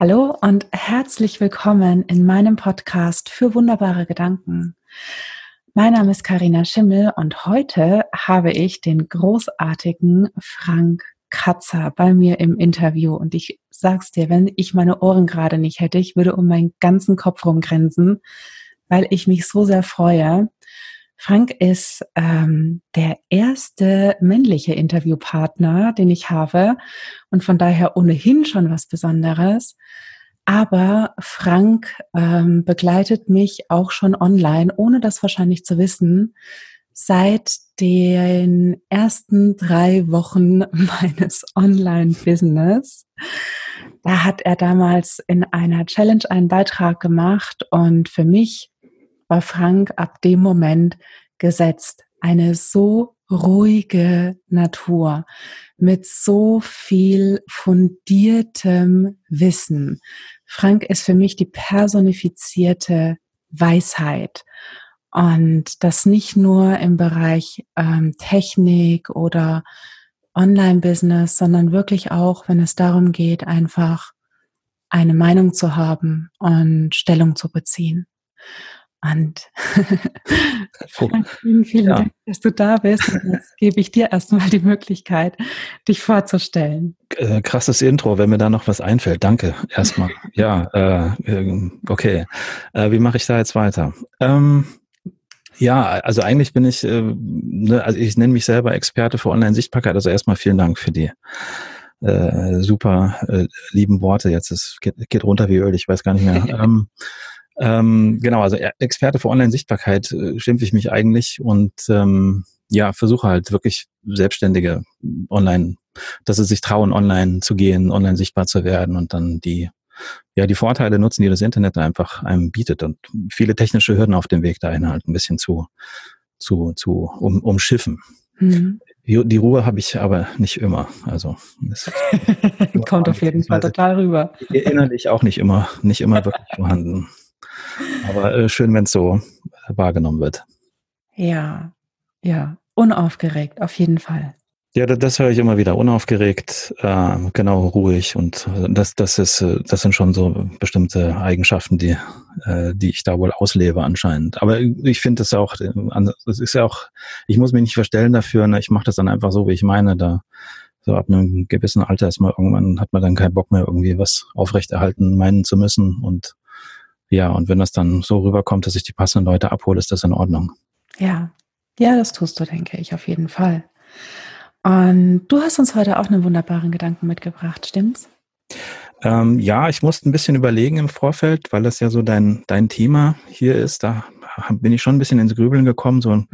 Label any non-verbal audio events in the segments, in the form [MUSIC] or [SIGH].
Hallo und herzlich willkommen in meinem Podcast für wunderbare Gedanken. Mein Name ist Karina Schimmel und heute habe ich den großartigen Frank Katzer bei mir im Interview und ich sag's dir, wenn ich meine Ohren gerade nicht hätte, ich würde um meinen ganzen Kopf rumgrinsen, weil ich mich so sehr freue. Frank ist ähm, der erste männliche Interviewpartner, den ich habe und von daher ohnehin schon was Besonderes. Aber Frank ähm, begleitet mich auch schon online, ohne das wahrscheinlich zu wissen, seit den ersten drei Wochen [LAUGHS] meines Online-Business. Da hat er damals in einer Challenge einen Beitrag gemacht und für mich war Frank ab dem Moment gesetzt. Eine so ruhige Natur mit so viel fundiertem Wissen. Frank ist für mich die personifizierte Weisheit. Und das nicht nur im Bereich ähm, Technik oder Online-Business, sondern wirklich auch, wenn es darum geht, einfach eine Meinung zu haben und Stellung zu beziehen. Und vielen, [LAUGHS] vielen ja. Dank, dass du da bist. Und jetzt gebe ich dir erstmal die Möglichkeit, dich vorzustellen. Äh, krasses Intro, wenn mir da noch was einfällt. Danke erstmal. [LAUGHS] ja, äh, okay. Äh, wie mache ich da jetzt weiter? Ähm, ja, also eigentlich bin ich, äh, ne, also ich nenne mich selber Experte für Online-Sichtbarkeit. Also erstmal vielen Dank für die äh, super äh, lieben Worte. Jetzt es geht, geht runter wie Öl, ich weiß gar nicht mehr. [LAUGHS] ähm, ähm, genau, also Experte für Online-Sichtbarkeit äh, schimpfe ich mich eigentlich und ähm, ja, versuche halt wirklich Selbstständige online, dass sie sich trauen, online zu gehen, online sichtbar zu werden und dann die ja, die Vorteile nutzen, die das Internet einfach einem bietet und viele technische Hürden auf dem Weg dahin halt ein bisschen zu, zu, zu um, umschiffen. Mhm. Die, Ruhe habe ich aber nicht immer. Also [LAUGHS] kommt auf jeden Fall total rüber. Innerlich auch nicht immer, nicht immer wirklich [LAUGHS] vorhanden. Aber äh, schön, wenn es so wahrgenommen wird. Ja, ja, unaufgeregt, auf jeden Fall. Ja, das, das höre ich immer wieder. Unaufgeregt, äh, genau, ruhig und äh, das, das ist, äh, das sind schon so bestimmte Eigenschaften, die, äh, die ich da wohl auslebe anscheinend. Aber ich finde es auch, das ist ja auch, ich muss mich nicht verstellen dafür. Ne? Ich mache das dann einfach so, wie ich meine. Da so ab einem gewissen Alter ist man irgendwann hat man dann keinen Bock mehr irgendwie was aufrechterhalten meinen zu müssen und ja, und wenn das dann so rüberkommt, dass ich die passenden Leute abhole, ist das in Ordnung. Ja, ja, das tust du, denke ich, auf jeden Fall. Und du hast uns heute auch einen wunderbaren Gedanken mitgebracht, stimmt's? Ähm, ja, ich musste ein bisschen überlegen im Vorfeld, weil das ja so dein, dein Thema hier ist. Da bin ich schon ein bisschen ins Grübeln gekommen. So, mhm.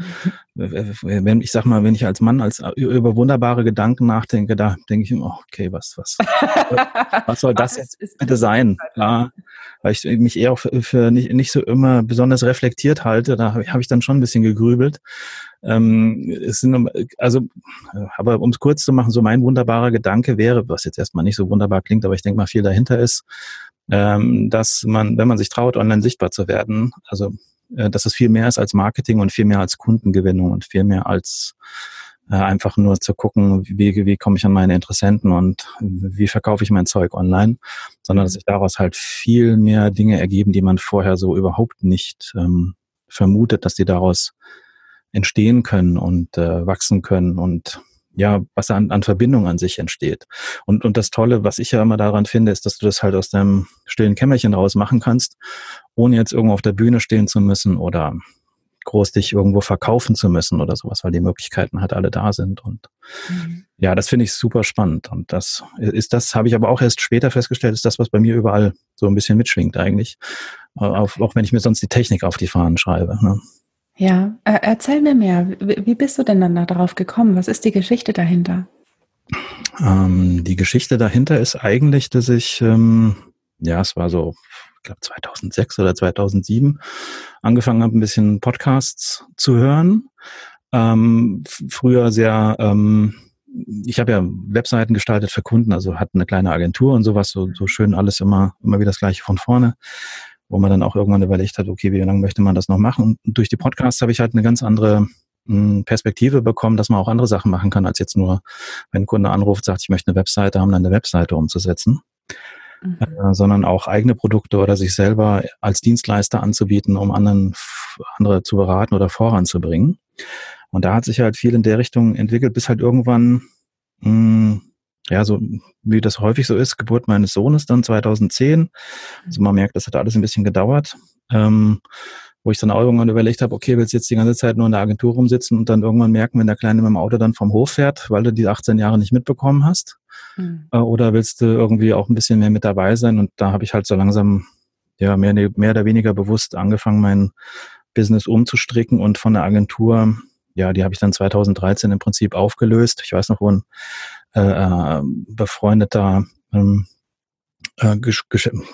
wenn ich sag mal, wenn ich als Mann als über wunderbare Gedanken nachdenke, da denke ich immer, okay, was, was, [LAUGHS] was soll das jetzt bitte sein? Ja, weil ich mich eher auch für, nicht, nicht so immer besonders reflektiert halte. Da habe hab ich dann schon ein bisschen gegrübelt. Ähm, es sind, also, aber um es kurz zu machen, so mein wunderbarer Gedanke wäre, was jetzt erstmal nicht so wunderbar klingt, aber ich denke mal viel dahinter ist, ähm, dass man, wenn man sich traut, online sichtbar zu werden, also äh, dass es viel mehr ist als Marketing und viel mehr als Kundengewinnung und viel mehr als äh, einfach nur zu gucken, wie, wie komme ich an meine Interessenten und wie verkaufe ich mein Zeug online, sondern dass sich daraus halt viel mehr Dinge ergeben, die man vorher so überhaupt nicht ähm, vermutet, dass die daraus entstehen können und äh, wachsen können und ja, was an, an Verbindung an sich entsteht. Und, und das Tolle, was ich ja immer daran finde, ist, dass du das halt aus deinem stillen Kämmerchen raus machen kannst, ohne jetzt irgendwo auf der Bühne stehen zu müssen oder groß dich irgendwo verkaufen zu müssen oder sowas, weil die Möglichkeiten halt alle da sind. Und mhm. ja, das finde ich super spannend. Und das ist das, habe ich aber auch erst später festgestellt, ist das, was bei mir überall so ein bisschen mitschwingt eigentlich. Auch, auch wenn ich mir sonst die Technik auf die Fahnen schreibe. Ne? Ja, äh, erzähl mir mehr. Wie bist du denn dann darauf gekommen? Was ist die Geschichte dahinter? Ähm, die Geschichte dahinter ist eigentlich, dass ich, ähm, ja, es war so, ich glaube 2006 oder 2007, angefangen habe, ein bisschen Podcasts zu hören. Ähm, früher sehr, ähm, ich habe ja Webseiten gestaltet für Kunden, also hatte eine kleine Agentur und sowas, so, so schön alles immer, immer wieder das gleiche von vorne wo man dann auch irgendwann überlegt hat, okay, wie lange möchte man das noch machen? Und durch die Podcasts habe ich halt eine ganz andere hm, Perspektive bekommen, dass man auch andere Sachen machen kann, als jetzt nur, wenn ein Kunde anruft, sagt, ich möchte eine Webseite haben, dann eine Webseite umzusetzen. mhm. äh, sondern auch eigene Produkte oder sich selber als Dienstleister anzubieten, um anderen, andere zu beraten oder voranzubringen. Und da hat sich halt viel in der Richtung entwickelt, bis halt irgendwann, mh, hm, ja, so wie das häufig so ist, Geburt meines Sohnes dann 2010. Also man merkt, das hat alles ein bisschen gedauert. Ähm, wo ich dann auch irgendwann überlegt habe, okay, willst du jetzt die ganze Zeit nur in der Agentur rumsitzen und dann irgendwann merken, wenn der Kleine mit dem Auto dann vom Hof fährt, weil du die 18 Jahre nicht mitbekommen hast? Mhm. Oder willst du irgendwie auch ein bisschen mehr mit dabei sein? Und da habe ich halt so langsam, ja, mehr, mehr oder weniger bewusst angefangen, mein Business umzustricken und von der Agentur, ja, die habe ich dann 2013 im Prinzip aufgelöst. Ich weiß noch, wo ein äh, äh befreundeter ähm, äh, gesch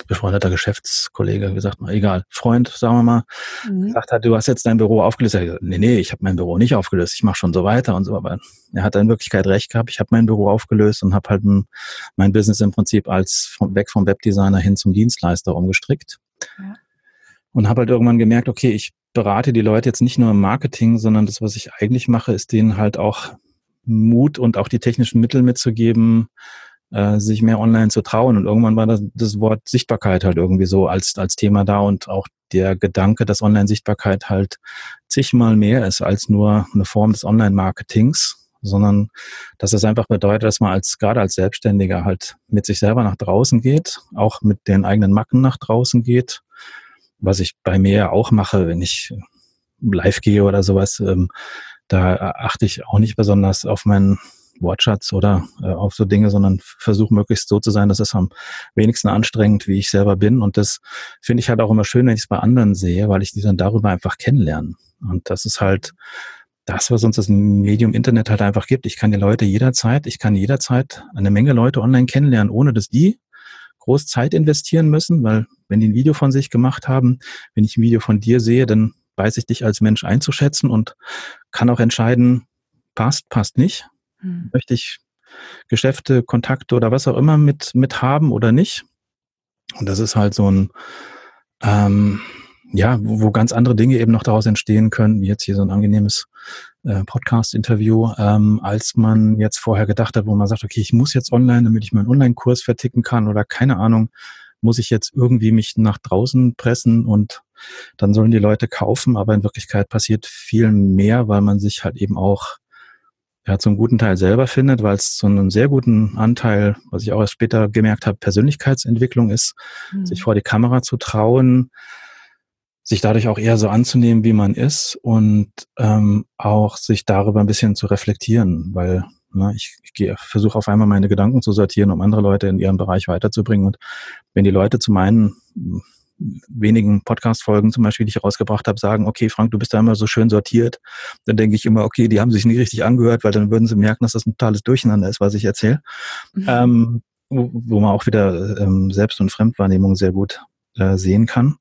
befreundeter Geschäftskollege, wie sagt man, egal, Freund, sagen wir mal, mhm. gesagt hat, du hast jetzt dein Büro aufgelöst. Er gesagt, nee, nee, ich habe mein Büro nicht aufgelöst, ich mache schon so weiter und so. Aber er hat in Wirklichkeit recht gehabt. Ich habe mein Büro aufgelöst und habe halt mein Business im Prinzip als vom, weg vom Webdesigner hin zum Dienstleister umgestrickt. Ja. Und habe halt irgendwann gemerkt, okay, ich berate die Leute jetzt nicht nur im Marketing, sondern das, was ich eigentlich mache, ist denen halt auch Mut und auch die technischen Mittel mitzugeben, äh, sich mehr online zu trauen. Und irgendwann war das, das Wort Sichtbarkeit halt irgendwie so als, als Thema da und auch der Gedanke, dass Online-Sichtbarkeit halt zigmal mehr ist als nur eine Form des Online-Marketings, sondern dass es einfach bedeutet, dass man als, gerade als Selbstständiger halt mit sich selber nach draußen geht, auch mit den eigenen Macken nach draußen geht, was ich bei mir auch mache, wenn ich live gehe oder sowas, ähm, da achte ich auch nicht besonders auf meinen Wortschatz oder äh, auf so Dinge, sondern versuche möglichst so zu sein, dass es am wenigsten anstrengend, wie ich selber bin. Und das finde ich halt auch immer schön, wenn ich es bei anderen sehe, weil ich die dann darüber einfach kennenlerne. Und das ist halt das, was uns das Medium Internet halt einfach gibt. Ich kann die Leute jederzeit, ich kann jederzeit eine Menge Leute online kennenlernen, ohne dass die groß Zeit investieren müssen, weil wenn die ein Video von sich gemacht haben, wenn ich ein Video von dir sehe, dann weiß ich dich als Mensch einzuschätzen und kann auch entscheiden, passt, passt nicht. Hm. Möchte ich Geschäfte, Kontakte oder was auch immer mit, mit haben oder nicht? Und das ist halt so ein, ähm, ja, wo, wo ganz andere Dinge eben noch daraus entstehen können, wie jetzt hier so ein angenehmes äh, Podcast-Interview, ähm, als man jetzt vorher gedacht hat, wo man sagt, okay, ich muss jetzt online, damit ich meinen Online-Kurs verticken kann oder keine Ahnung, muss ich jetzt irgendwie mich nach draußen pressen und dann sollen die Leute kaufen, aber in Wirklichkeit passiert viel mehr, weil man sich halt eben auch ja, zum guten Teil selber findet, weil es zu einem sehr guten Anteil, was ich auch erst später gemerkt habe, Persönlichkeitsentwicklung ist, mhm. sich vor die Kamera zu trauen, sich dadurch auch eher so anzunehmen, wie man ist und ähm, auch sich darüber ein bisschen zu reflektieren, weil ne, ich, ich versuche auf einmal meine Gedanken zu sortieren, um andere Leute in ihrem Bereich weiterzubringen. Und wenn die Leute zu meinen wenigen Podcast-Folgen zum Beispiel, die ich rausgebracht habe, sagen, okay, Frank, du bist da immer so schön sortiert, dann denke ich immer, okay, die haben sich nicht richtig angehört, weil dann würden sie merken, dass das ein totales Durcheinander ist, was ich erzähle. Mhm. Ähm, wo, wo, man auch wieder ähm, Selbst- und Fremdwahrnehmung sehr gut äh, sehen kann.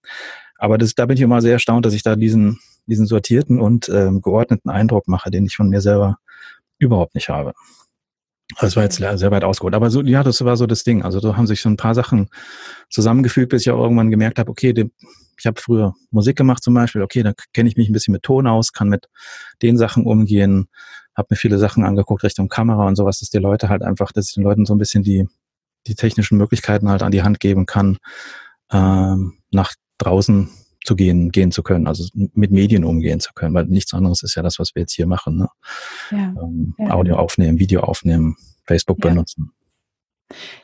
Aber das, da bin ich immer sehr erstaunt, dass ich da diesen, diesen sortierten und ähm, geordneten Eindruck mache, den ich von mir selber überhaupt nicht habe. Das war jetzt sehr weit ausgeholt. Aber so, ja, das war so das Ding. Also da haben sich so ein paar Sachen zusammengefügt, bis ich auch irgendwann gemerkt habe, okay, die, ich habe früher Musik gemacht zum Beispiel, okay, da kenne ich mich ein bisschen mit Ton aus, kann mit den Sachen umgehen, habe mir viele Sachen angeguckt Richtung Kamera und sowas, dass die Leute halt einfach, dass ich den Leuten so ein bisschen die, die technischen Möglichkeiten halt an die Hand geben kann, ähm, nach draußen zu gehen, gehen zu können, also mit Medien umgehen zu können, weil nichts anderes ist ja das, was wir jetzt hier machen. Ne? Ja, ähm, ja. Audio aufnehmen, Video aufnehmen, Facebook ja. benutzen.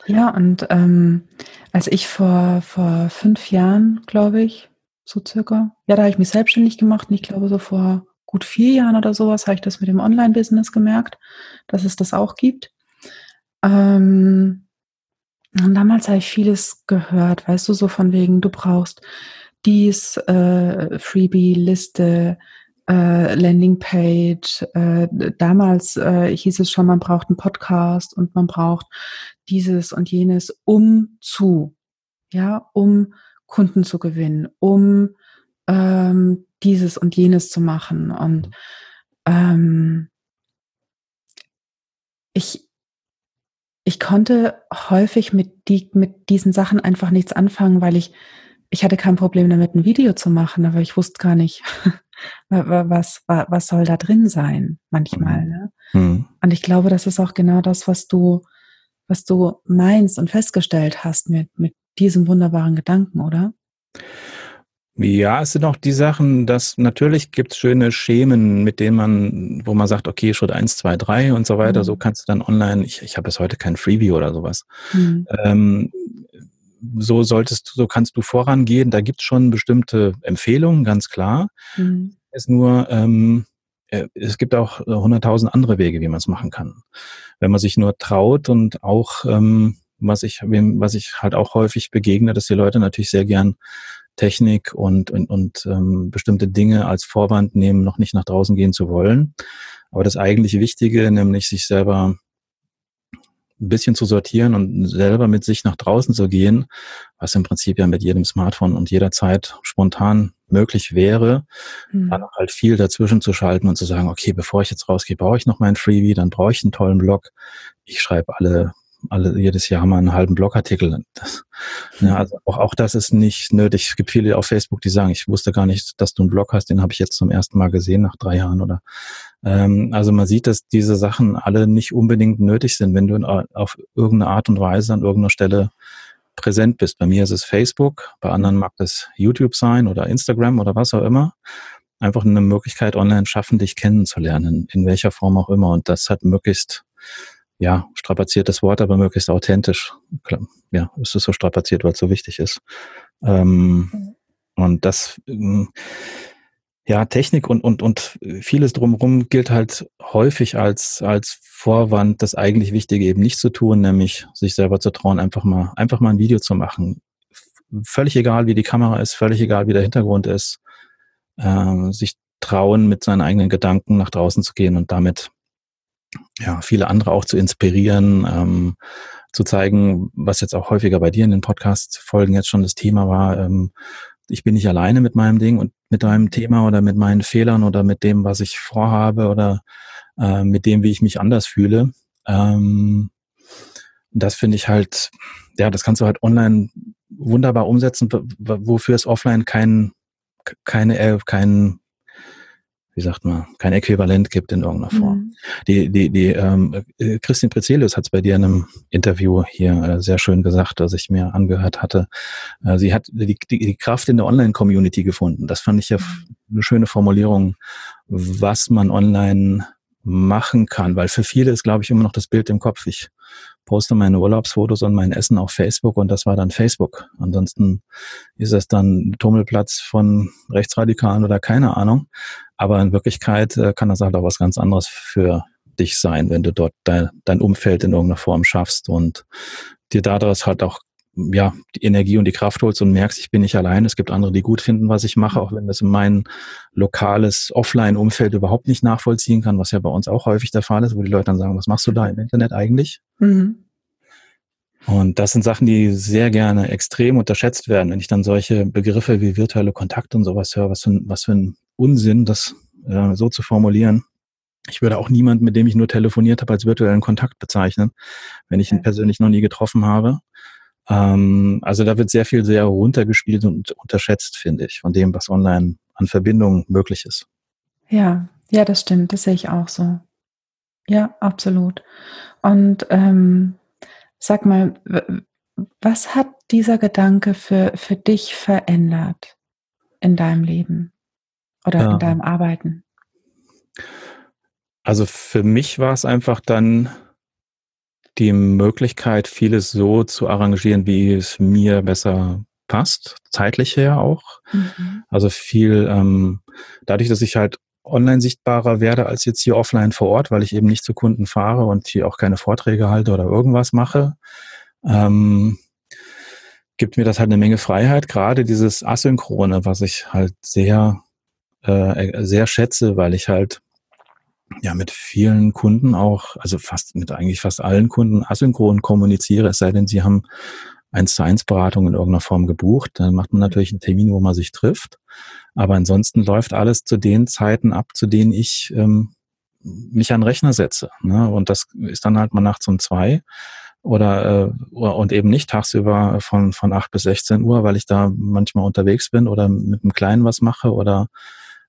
Ja, und ähm, als ich vor, vor fünf Jahren, glaube ich, so circa, ja, da habe ich mich selbstständig gemacht und ich glaube so vor gut vier Jahren oder sowas habe ich das mit dem Online-Business gemerkt, dass es das auch gibt. Ähm, und damals habe ich vieles gehört, weißt du, so von wegen, du brauchst dies, äh, Freebie-Liste, äh, Landingpage. Äh, damals äh, hieß es schon, man braucht einen Podcast und man braucht dieses und jenes, um zu, ja, um Kunden zu gewinnen, um ähm, dieses und jenes zu machen. Und ähm, ich, ich konnte häufig mit, die, mit diesen Sachen einfach nichts anfangen, weil ich ich hatte kein Problem damit, ein Video zu machen, aber ich wusste gar nicht, [LAUGHS] was, was, was soll da drin sein, manchmal. Mhm. Ne? Mhm. Und ich glaube, das ist auch genau das, was du, was du meinst und festgestellt hast mit, mit diesem wunderbaren Gedanken, oder? Ja, es sind auch die Sachen, dass natürlich gibt es schöne Schemen, mit denen man, wo man sagt, okay, Schritt eins, zwei, drei und so weiter. Mhm. So kannst du dann online, ich, ich habe bis heute kein Freebie oder sowas. Mhm. Ähm, so solltest du, so kannst du vorangehen. Da gibt es schon bestimmte Empfehlungen, ganz klar. Mhm. Es nur, ähm, äh, es gibt auch hunderttausend andere Wege, wie man es machen kann. Wenn man sich nur traut und auch, ähm, was ich, was ich halt auch häufig begegne, dass die Leute natürlich sehr gern Technik und, und, und ähm, bestimmte Dinge als Vorwand nehmen, noch nicht nach draußen gehen zu wollen. Aber das eigentlich Wichtige, nämlich sich selber ein bisschen zu sortieren und selber mit sich nach draußen zu gehen, was im Prinzip ja mit jedem Smartphone und jederzeit spontan möglich wäre, mhm. dann halt viel dazwischen zu schalten und zu sagen, okay, bevor ich jetzt rausgehe, brauche ich noch meinen Freebie, dann brauche ich einen tollen Blog. Ich schreibe alle alle jedes Jahr mal einen halben Blogartikel. Das, ja, also auch, auch das ist nicht nötig. Es gibt viele auf Facebook, die sagen, ich wusste gar nicht, dass du einen Blog hast, den habe ich jetzt zum ersten Mal gesehen nach drei Jahren oder ähm, also man sieht, dass diese Sachen alle nicht unbedingt nötig sind, wenn du auf irgendeine Art und Weise an irgendeiner Stelle präsent bist. Bei mir ist es Facebook, bei anderen mag das YouTube sein oder Instagram oder was auch immer. Einfach eine Möglichkeit online schaffen, dich kennenzulernen, in welcher Form auch immer. Und das hat möglichst ja, strapaziertes Wort, aber möglichst authentisch. Ja, es ist so strapaziert, weil es so wichtig ist. Ähm. Und das, ähm, ja, Technik und, und, und vieles drumherum gilt halt häufig als, als Vorwand, das eigentlich Wichtige eben nicht zu tun, nämlich sich selber zu trauen, einfach mal, einfach mal ein Video zu machen. Völlig egal, wie die Kamera ist, völlig egal, wie der Hintergrund ist, ähm, sich trauen, mit seinen eigenen Gedanken nach draußen zu gehen und damit ja, viele andere auch zu inspirieren, ähm, zu zeigen, was jetzt auch häufiger bei dir in den Podcast-Folgen jetzt schon das Thema war. Ähm, ich bin nicht alleine mit meinem Ding und mit meinem Thema oder mit meinen Fehlern oder mit dem, was ich vorhabe oder äh, mit dem, wie ich mich anders fühle. Ähm, das finde ich halt, ja, das kannst du halt online wunderbar umsetzen, wofür es offline kein, keine, äh, kein wie sagt man, kein Äquivalent gibt in irgendeiner Form. Mhm. Die, die, die ähm, äh, Christine Prezelius hat es bei dir in einem Interview hier äh, sehr schön gesagt, das ich mir angehört hatte. Äh, sie hat die, die, die Kraft in der Online-Community gefunden. Das fand ich ja mhm. eine schöne Formulierung, was man online machen kann, weil für viele ist, glaube ich, immer noch das Bild im Kopf. Ich poste meine Urlaubsfotos und mein Essen auf Facebook und das war dann Facebook. Ansonsten ist es dann Tummelplatz von Rechtsradikalen oder keine Ahnung. Aber in Wirklichkeit äh, kann das halt auch was ganz anderes für dich sein, wenn du dort dein, dein Umfeld in irgendeiner Form schaffst und dir daraus halt auch ja, die Energie und die Kraft holst und merkst, ich bin nicht allein. Es gibt andere, die gut finden, was ich mache, auch wenn das in mein lokales Offline-Umfeld überhaupt nicht nachvollziehen kann, was ja bei uns auch häufig der Fall ist, wo die Leute dann sagen, was machst du da im Internet eigentlich? Mhm. Und das sind Sachen, die sehr gerne extrem unterschätzt werden. Wenn ich dann solche Begriffe wie virtuelle Kontakte und sowas höre, was für, ein, was für ein Unsinn, das äh, so zu formulieren. Ich würde auch niemanden, mit dem ich nur telefoniert habe, als virtuellen Kontakt bezeichnen, wenn ich ihn persönlich noch nie getroffen habe. Ähm, also da wird sehr viel sehr runtergespielt und unterschätzt, finde ich, von dem, was online an Verbindungen möglich ist. Ja, ja, das stimmt. Das sehe ich auch so. Ja, absolut. Und ähm, sag mal, was hat dieser Gedanke für, für dich verändert in deinem Leben oder ja. in deinem Arbeiten? Also für mich war es einfach dann die Möglichkeit, vieles so zu arrangieren, wie es mir besser passt, zeitlich her auch. Mhm. Also viel, ähm, dadurch, dass ich halt online sichtbarer werde als jetzt hier offline vor Ort, weil ich eben nicht zu Kunden fahre und hier auch keine Vorträge halte oder irgendwas mache, ähm, gibt mir das halt eine Menge Freiheit. Gerade dieses Asynchrone, was ich halt sehr, äh, sehr schätze, weil ich halt ja mit vielen Kunden auch, also fast mit eigentlich fast allen Kunden asynchron kommuniziere, es sei denn, sie haben ein Science-Beratung in irgendeiner Form gebucht. Dann macht man natürlich einen Termin, wo man sich trifft. Aber ansonsten läuft alles zu den Zeiten ab, zu denen ich ähm, mich an den Rechner setze. Ne? Und das ist dann halt mal nachts um zwei oder äh, und eben nicht tagsüber von von acht bis 16 Uhr, weil ich da manchmal unterwegs bin oder mit einem Kleinen was mache oder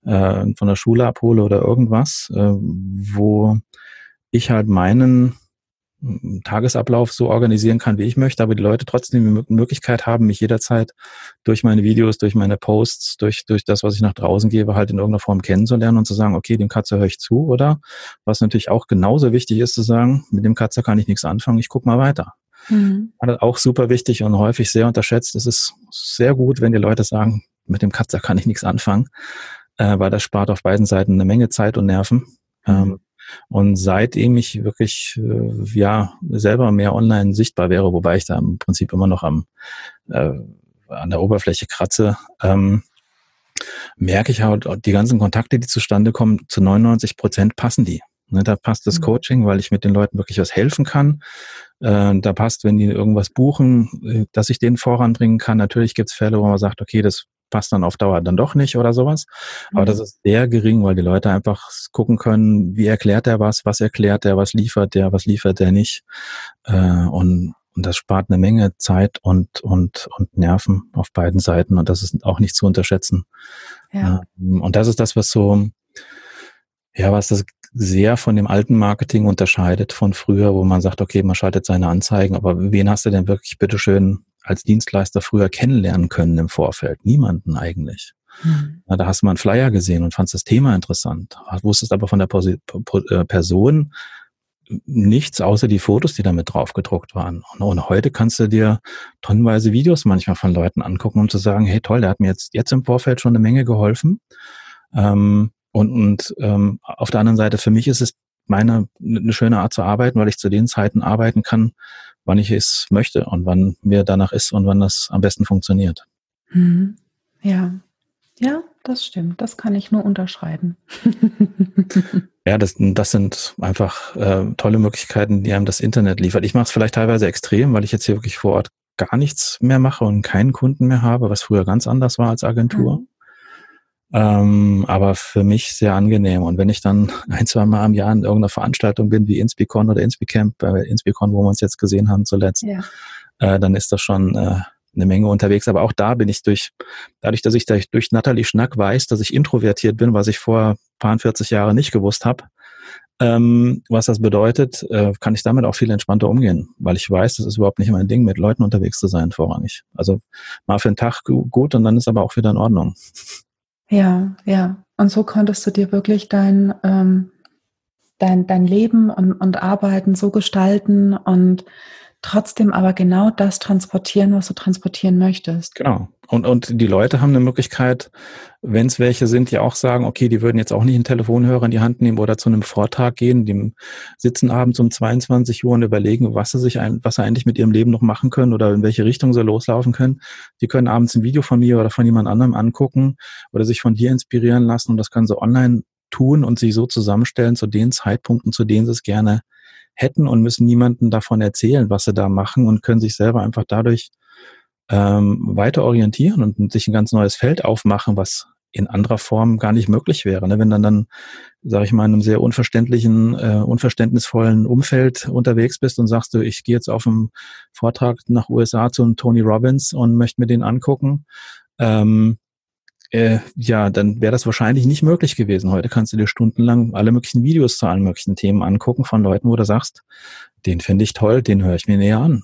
äh, von der Schule abhole oder irgendwas, äh, wo ich halt meinen Tagesablauf so organisieren kann, wie ich möchte, aber die Leute trotzdem die Möglichkeit haben, mich jederzeit durch meine Videos, durch meine Posts, durch, durch das, was ich nach draußen gebe, halt in irgendeiner Form kennenzulernen und zu sagen, okay, dem Katze höre ich zu, oder? Was natürlich auch genauso wichtig ist, zu sagen, mit dem Katze kann ich nichts anfangen, ich gucke mal weiter. Mhm. Auch super wichtig und häufig sehr unterschätzt. Es ist sehr gut, wenn die Leute sagen, mit dem Katzer kann ich nichts anfangen, äh, weil das spart auf beiden Seiten eine Menge Zeit und Nerven. Mhm. Ähm, und seitdem ich wirklich äh, ja selber mehr online sichtbar wäre, wobei ich da im Prinzip immer noch am äh, an der Oberfläche kratze, ähm, merke ich halt, die ganzen Kontakte, die zustande kommen, zu 99 Prozent passen die. Ne, da passt das mhm. Coaching, weil ich mit den Leuten wirklich was helfen kann. Äh, da passt, wenn die irgendwas buchen, äh, dass ich denen voranbringen kann. Natürlich gibt es Fälle, wo man sagt, okay, das passt dann auf Dauer dann doch nicht oder sowas. Mhm. Aber das ist sehr gering, weil die Leute einfach gucken können, wie erklärt er was, was erklärt er, was liefert der, was liefert er nicht. Äh, und, und das spart eine Menge Zeit und, und, und Nerven auf beiden Seiten. Und das ist auch nicht zu unterschätzen. Ja. Ähm, und das ist das, was so, ja, was das sehr von dem alten Marketing unterscheidet von früher, wo man sagt, okay, man schaltet seine Anzeigen, aber wen hast du denn wirklich bitteschön als Dienstleister früher kennenlernen können im Vorfeld? Niemanden eigentlich. Mhm. Na, da hast du mal einen Flyer gesehen und fandst das Thema interessant, wusstest aber von der äh, Person nichts außer die Fotos, die damit drauf gedruckt waren. Und heute kannst du dir tonnenweise Videos manchmal von Leuten angucken, um zu sagen, hey toll, der hat mir jetzt, jetzt im Vorfeld schon eine Menge geholfen. Ähm, und und ähm, auf der anderen Seite, für mich ist es meine eine schöne Art zu arbeiten, weil ich zu den Zeiten arbeiten kann, wann ich es möchte und wann mir danach ist und wann das am besten funktioniert. Mhm. Ja, ja, das stimmt. Das kann ich nur unterschreiben. [LAUGHS] ja, das, das sind einfach äh, tolle Möglichkeiten, die einem das Internet liefert. Ich mache es vielleicht teilweise extrem, weil ich jetzt hier wirklich vor Ort gar nichts mehr mache und keinen Kunden mehr habe, was früher ganz anders war als Agentur. Mhm. Ähm, aber für mich sehr angenehm. Und wenn ich dann [LAUGHS] ein, zwei Mal im Jahr in irgendeiner Veranstaltung bin, wie Inspicon oder Inspicamp, bei Inspicon, wo wir uns jetzt gesehen haben zuletzt, ja. äh, dann ist das schon äh, eine Menge unterwegs. Aber auch da bin ich durch, dadurch, dass ich durch, durch Natalie Schnack weiß, dass ich introvertiert bin, was ich vor paar 40 Jahren nicht gewusst habe, ähm, was das bedeutet, äh, kann ich damit auch viel entspannter umgehen, weil ich weiß, das ist überhaupt nicht mein Ding, mit Leuten unterwegs zu sein vorrangig. Also mal für einen Tag gut und dann ist aber auch wieder in Ordnung. Ja, ja. Und so konntest du dir wirklich dein, ähm, dein, dein Leben und, und Arbeiten so gestalten und trotzdem aber genau das transportieren, was du transportieren möchtest. Genau. Und, und die Leute haben eine Möglichkeit, wenn es welche sind, die auch sagen, okay, die würden jetzt auch nicht einen Telefonhörer in die Hand nehmen oder zu einem Vortrag gehen, die sitzen abends um 22 Uhr und überlegen, was sie sich ein, was sie eigentlich mit ihrem Leben noch machen können oder in welche Richtung sie loslaufen können. Die können abends ein Video von mir oder von jemand anderem angucken oder sich von dir inspirieren lassen und das können sie online tun und sich so zusammenstellen zu den Zeitpunkten, zu denen sie es gerne hätten und müssen niemanden davon erzählen, was sie da machen und können sich selber einfach dadurch ähm, weiter orientieren und sich ein ganz neues Feld aufmachen, was in anderer Form gar nicht möglich wäre. Ne? Wenn dann dann, sage ich mal, in einem sehr unverständlichen, äh, unverständnisvollen Umfeld unterwegs bist und sagst du, ich gehe jetzt auf einen Vortrag nach USA zu Tony Robbins und möchte mir den angucken, ähm, äh, ja, dann wäre das wahrscheinlich nicht möglich gewesen. Heute kannst du dir stundenlang alle möglichen Videos zu allen möglichen Themen angucken von Leuten, wo du sagst, den finde ich toll, den höre ich mir näher an.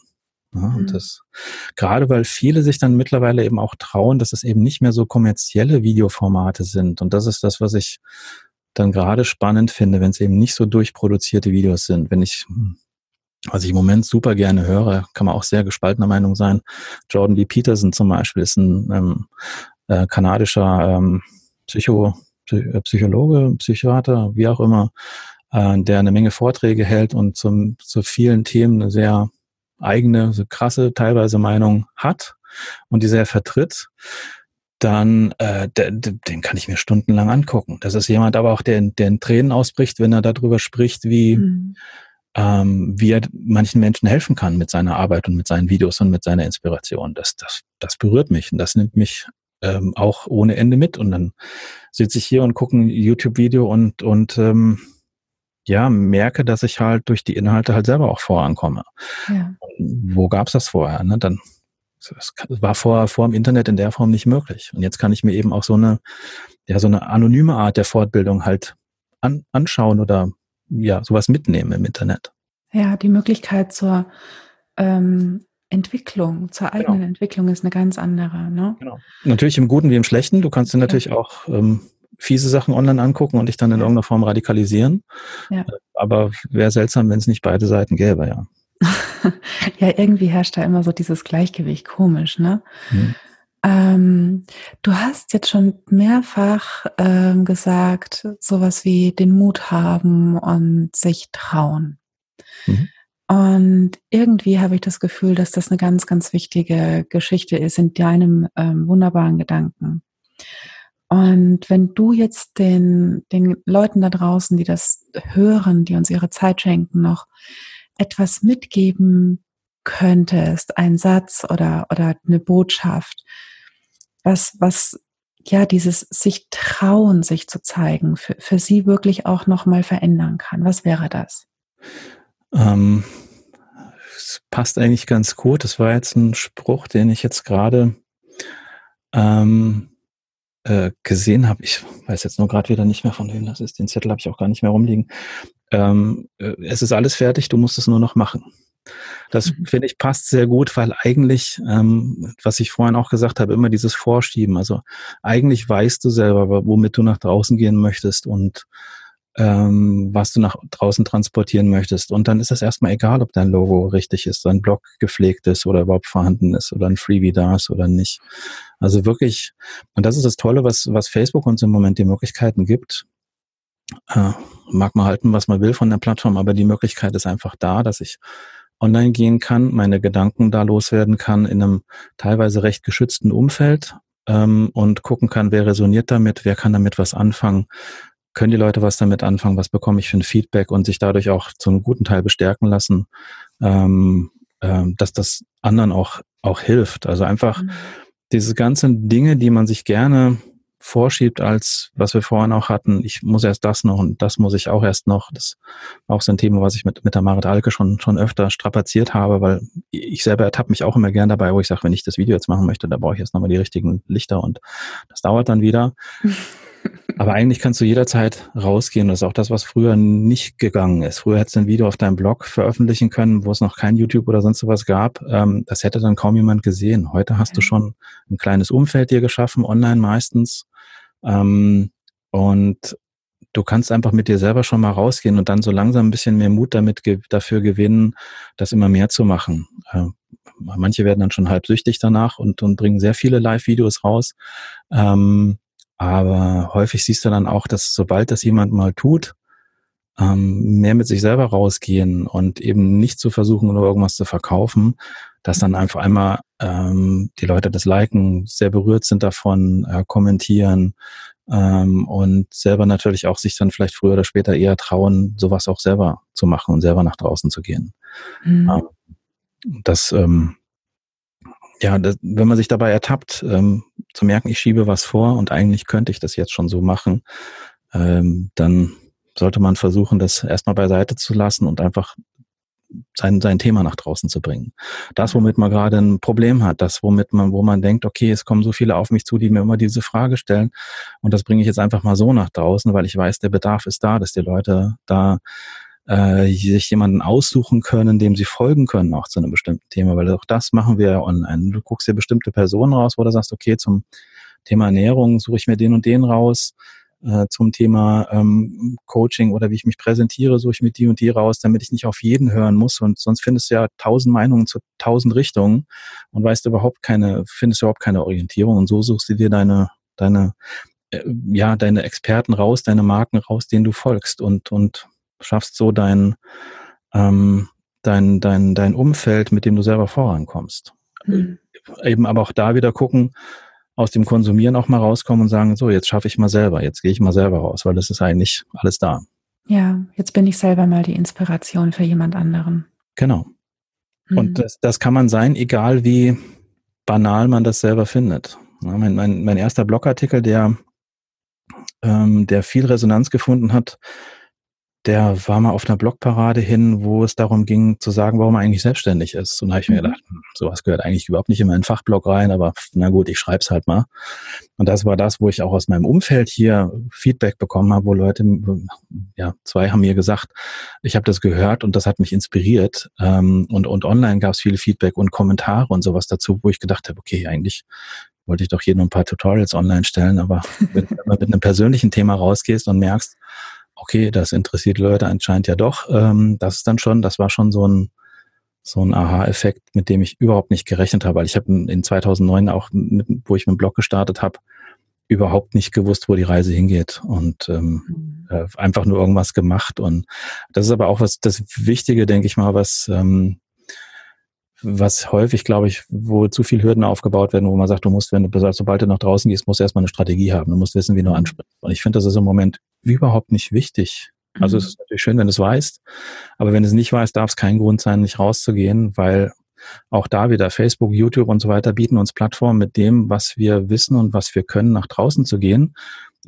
Ja, mhm. Und das, gerade weil viele sich dann mittlerweile eben auch trauen, dass es eben nicht mehr so kommerzielle Videoformate sind. Und das ist das, was ich dann gerade spannend finde, wenn es eben nicht so durchproduzierte Videos sind. Wenn ich, was ich im Moment super gerne höre, kann man auch sehr gespaltener Meinung sein. Jordan B. Peterson zum Beispiel ist ein ähm, äh, kanadischer ähm, Psycho, äh, Psychologe, Psychiater, wie auch immer, äh, der eine Menge Vorträge hält und zum, zu vielen Themen eine sehr eigene, so krasse teilweise Meinung hat und die sehr vertritt, dann äh, den, den kann ich mir stundenlang angucken. Das ist jemand aber auch, der, der in Tränen ausbricht, wenn er darüber spricht, wie, mhm. ähm, wie er manchen Menschen helfen kann mit seiner Arbeit und mit seinen Videos und mit seiner Inspiration. Das, das, das berührt mich und das nimmt mich ähm, auch ohne Ende mit. Und dann sitze ich hier und gucke ein YouTube-Video und, und ähm, ja, merke, dass ich halt durch die Inhalte halt selber auch vorankomme. Ja. Wo gab's das vorher? Ne? Dann das war vor, vor dem Internet in der Form nicht möglich. Und jetzt kann ich mir eben auch so eine, ja, so eine anonyme Art der Fortbildung halt an, anschauen oder ja, sowas mitnehmen im Internet. Ja, die Möglichkeit zur ähm, Entwicklung, zur eigenen genau. Entwicklung ist eine ganz andere. Ne? Genau. Natürlich im Guten wie im Schlechten. Du kannst dir natürlich ja. auch ähm, fiese Sachen online angucken und dich dann in ja. irgendeiner Form radikalisieren. Ja. Aber wäre seltsam, wenn es nicht beide Seiten gäbe, ja. [LAUGHS] ja, irgendwie herrscht da immer so dieses Gleichgewicht, komisch, ne? Mhm. Ähm, du hast jetzt schon mehrfach ähm, gesagt, sowas wie den Mut haben und sich trauen. Mhm. Und irgendwie habe ich das Gefühl, dass das eine ganz, ganz wichtige Geschichte ist in deinem ähm, wunderbaren Gedanken. Und wenn du jetzt den, den Leuten da draußen, die das hören, die uns ihre Zeit schenken, noch etwas mitgeben könntest, ein Satz oder, oder eine Botschaft, was, was ja dieses sich trauen, sich zu zeigen, für, für sie wirklich auch nochmal verändern kann, was wäre das? Ähm, es passt eigentlich ganz gut. Das war jetzt ein Spruch, den ich jetzt gerade ähm, äh, gesehen habe. Ich weiß jetzt nur gerade wieder nicht mehr, von wem das ist. Den Zettel habe ich auch gar nicht mehr rumliegen. Ähm, äh, es ist alles fertig, du musst es nur noch machen. Das mhm. finde ich passt sehr gut, weil eigentlich, ähm, was ich vorhin auch gesagt habe, immer dieses Vorschieben. Also eigentlich weißt du selber, womit du nach draußen gehen möchtest und ähm, was du nach draußen transportieren möchtest. Und dann ist es erstmal egal, ob dein Logo richtig ist, dein Blog gepflegt ist oder überhaupt vorhanden ist oder ein Freebie da ist oder nicht. Also wirklich, und das ist das Tolle, was, was Facebook uns im Moment die Möglichkeiten gibt. Äh, mag man halten, was man will von der Plattform, aber die Möglichkeit ist einfach da, dass ich online gehen kann, meine Gedanken da loswerden kann in einem teilweise recht geschützten Umfeld ähm, und gucken kann, wer resoniert damit, wer kann damit was anfangen können die Leute was damit anfangen, was bekomme ich für ein Feedback und sich dadurch auch zu einem guten Teil bestärken lassen, ähm, ähm, dass das anderen auch, auch hilft. Also einfach mhm. diese ganzen Dinge, die man sich gerne vorschiebt, als was wir vorhin auch hatten, ich muss erst das noch und das muss ich auch erst noch. Das war auch so ein Thema, was ich mit, mit der Marit Alke schon, schon öfter strapaziert habe, weil ich selber ertappe mich auch immer gern dabei, wo ich sage, wenn ich das Video jetzt machen möchte, da brauche ich erst nochmal die richtigen Lichter und das dauert dann wieder. [LAUGHS] Aber eigentlich kannst du jederzeit rausgehen. Das ist auch das, was früher nicht gegangen ist. Früher hättest du ein Video auf deinem Blog veröffentlichen können, wo es noch kein YouTube oder sonst was gab. Ähm, das hätte dann kaum jemand gesehen. Heute hast du schon ein kleines Umfeld dir geschaffen, online meistens. Ähm, und du kannst einfach mit dir selber schon mal rausgehen und dann so langsam ein bisschen mehr Mut damit dafür gewinnen, das immer mehr zu machen. Äh, manche werden dann schon halb süchtig danach und, und bringen sehr viele Live-Videos raus. Ähm, aber häufig siehst du dann auch, dass sobald das jemand mal tut, ähm, mehr mit sich selber rausgehen und eben nicht zu versuchen, nur irgendwas zu verkaufen, dass dann einfach einmal ähm, die Leute das liken, sehr berührt sind davon, äh, kommentieren ähm, und selber natürlich auch sich dann vielleicht früher oder später eher trauen, sowas auch selber zu machen und selber nach draußen zu gehen. Mhm. Ähm, das ähm, ja, das, wenn man sich dabei ertappt, ähm, zu merken, ich schiebe was vor und eigentlich könnte ich das jetzt schon so machen, ähm, dann sollte man versuchen, das erstmal beiseite zu lassen und einfach sein, sein Thema nach draußen zu bringen. Das, womit man gerade ein Problem hat, das, womit man, wo man denkt, okay, es kommen so viele auf mich zu, die mir immer diese Frage stellen und das bringe ich jetzt einfach mal so nach draußen, weil ich weiß, der Bedarf ist da, dass die Leute da äh, sich jemanden aussuchen können, dem sie folgen können, auch zu einem bestimmten Thema, weil auch das machen wir ja online. Du guckst dir bestimmte Personen raus, wo du sagst, okay, zum Thema Ernährung suche ich mir den und den raus, äh, zum Thema ähm, Coaching oder wie ich mich präsentiere, suche ich mir die und die raus, damit ich nicht auf jeden hören muss. Und sonst findest du ja tausend Meinungen zu tausend Richtungen und weißt überhaupt keine, findest überhaupt keine Orientierung. Und so suchst du dir deine, deine, äh, ja, deine Experten raus, deine Marken raus, denen du folgst. Und, und schaffst so dein, ähm, dein, dein, dein Umfeld, mit dem du selber vorankommst. Mhm. Eben aber auch da wieder gucken, aus dem Konsumieren auch mal rauskommen und sagen, so, jetzt schaffe ich mal selber, jetzt gehe ich mal selber raus, weil das ist eigentlich alles da. Ja, jetzt bin ich selber mal die Inspiration für jemand anderen. Genau. Mhm. Und das, das kann man sein, egal wie banal man das selber findet. Ja, mein, mein, mein erster Blogartikel, der, ähm, der viel Resonanz gefunden hat, der war mal auf einer Blogparade hin, wo es darum ging zu sagen, warum er eigentlich selbstständig ist. Und da habe ich mir mhm. gedacht, hm, sowas gehört eigentlich überhaupt nicht in meinen Fachblog rein, aber na gut, ich schreibe es halt mal. Und das war das, wo ich auch aus meinem Umfeld hier Feedback bekommen habe, wo Leute, ja, zwei haben mir gesagt, ich habe das gehört und das hat mich inspiriert. Ähm, und, und online gab es viele Feedback und Kommentare und sowas dazu, wo ich gedacht habe, okay, eigentlich wollte ich doch hier nur ein paar Tutorials online stellen, aber wenn du [LAUGHS] mit einem persönlichen Thema rausgehst und merkst, okay, das interessiert Leute anscheinend ja doch. Ähm, das ist dann schon, das war schon so ein, so ein Aha-Effekt, mit dem ich überhaupt nicht gerechnet habe, weil ich habe in 2009 auch, mit, wo ich mit dem Blog gestartet habe, überhaupt nicht gewusst, wo die Reise hingeht und ähm, mhm. äh, einfach nur irgendwas gemacht. Und das ist aber auch was das Wichtige, denke ich mal, was ähm, was häufig, glaube ich, wo zu viel Hürden aufgebaut werden, wo man sagt, du musst, wenn du, sobald du nach draußen gehst, musst du erstmal eine Strategie haben. Du musst wissen, wie du mhm. ansprichst. Und ich finde, das ist im Moment überhaupt nicht wichtig. Also es mhm. ist natürlich schön, wenn du es weißt, aber wenn du es nicht weißt, darf es kein Grund sein, nicht rauszugehen, weil auch da wieder Facebook, YouTube und so weiter bieten uns Plattformen mit dem, was wir wissen und was wir können, nach draußen zu gehen.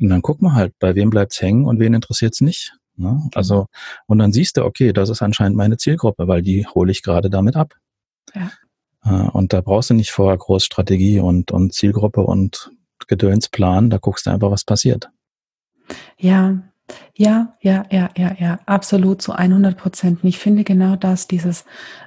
Und dann gucken wir halt, bei wem bleibt's hängen und wen interessiert's nicht. Ne? Also, und dann siehst du, okay, das ist anscheinend meine Zielgruppe, weil die hole ich gerade damit ab. Ja. Äh, und da brauchst du nicht vorher groß Strategie und, und Zielgruppe und Gedönsplan, da guckst du einfach, was passiert. Ja, ja, ja, ja, ja, ja, absolut zu 100 Prozent. Ich finde genau das, dieses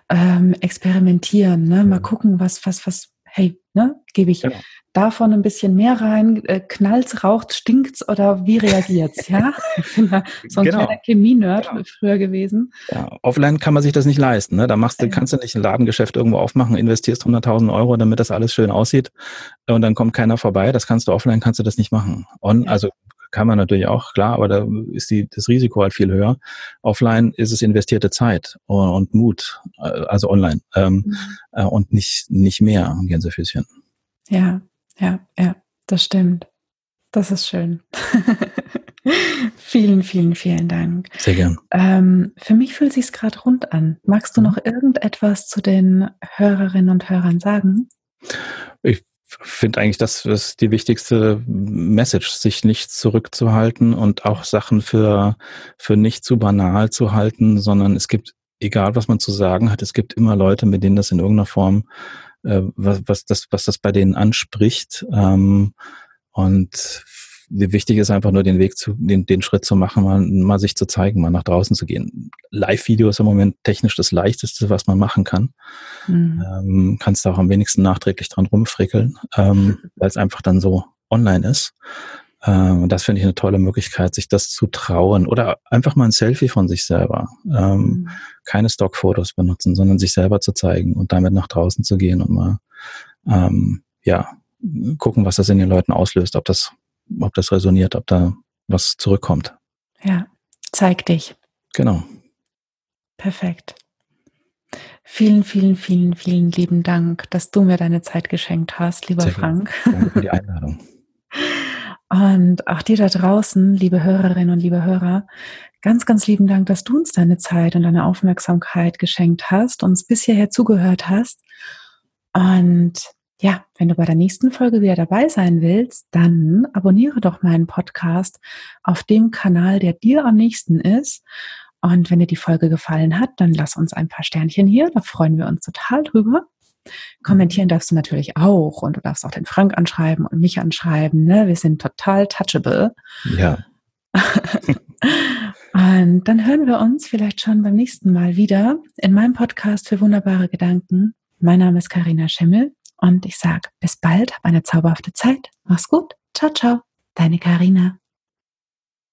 ähm, Experimentieren, ne? mal gucken, was, was, was, hey, ne, gebe ich genau davon ein bisschen mehr rein? Äh, knallt's, raucht's, stinkt's oder wie reagiert's? Ja, [LAUGHS] ich bin da so ein genau. kleiner Chemie-Nerd genau. früher gewesen. Ja, offline kann man sich das nicht leisten. Ne? Da machst du, kannst du nicht ein Ladengeschäft irgendwo aufmachen, investierst 100.000 Euro, damit das alles schön aussieht und dann kommt keiner vorbei. Das kannst du offline, kannst du das nicht machen. On, ja. Also kann man natürlich auch, klar, aber da ist die, das Risiko halt viel höher. Offline ist es investierte Zeit und, und Mut, äh, also online ähm, mhm. äh, und nicht, nicht mehr Gänsefüßchen. Ja, ja, ja, das stimmt. Das ist schön. [LAUGHS] vielen, vielen, vielen Dank. Sehr gern. Ähm, für mich fühlt sich gerade rund an. Magst du mhm. noch irgendetwas zu den Hörerinnen und Hörern sagen? Ich finde eigentlich, das ist die wichtigste Message, sich nicht zurückzuhalten und auch Sachen für, für nicht zu banal zu halten, sondern es gibt, egal was man zu sagen hat, es gibt immer Leute, mit denen das in irgendeiner Form äh, was, was, das, was das bei denen anspricht. Ähm, und wichtig ist einfach nur den Weg zu, den, den Schritt zu machen, mal, mal sich zu zeigen, mal nach draußen zu gehen. Live-Video ist im Moment technisch das leichteste, was man machen kann. Mhm. Ähm, kannst du auch am wenigsten nachträglich dran rumfrickeln, ähm, [LAUGHS] weil es einfach dann so online ist. Ähm, und das finde ich eine tolle Möglichkeit, sich das zu trauen oder einfach mal ein Selfie von sich selber. Ähm, mhm. Keine Stockfotos benutzen, sondern sich selber zu zeigen und damit nach draußen zu gehen und mal, ähm, ja, gucken, was das in den Leuten auslöst, ob das, ob das resoniert, ob da was zurückkommt. Ja, zeig dich. Genau. Perfekt. Vielen, vielen, vielen, vielen lieben Dank, dass du mir deine Zeit geschenkt hast, lieber Sehr Frank. Danke für die Einladung. [LAUGHS] Und auch dir da draußen, liebe Hörerinnen und liebe Hörer, ganz, ganz lieben Dank, dass du uns deine Zeit und deine Aufmerksamkeit geschenkt hast, uns bis hierher zugehört hast. Und ja, wenn du bei der nächsten Folge wieder dabei sein willst, dann abonniere doch meinen Podcast auf dem Kanal, der dir am nächsten ist. Und wenn dir die Folge gefallen hat, dann lass uns ein paar Sternchen hier. Da freuen wir uns total drüber. Kommentieren darfst du natürlich auch und du darfst auch den Frank anschreiben und mich anschreiben. Ne? Wir sind total touchable. Ja. [LAUGHS] und dann hören wir uns vielleicht schon beim nächsten Mal wieder in meinem Podcast für wunderbare Gedanken. Mein Name ist Karina Schimmel und ich sage bis bald, hab eine zauberhafte Zeit. Mach's gut. Ciao, ciao. Deine Karina.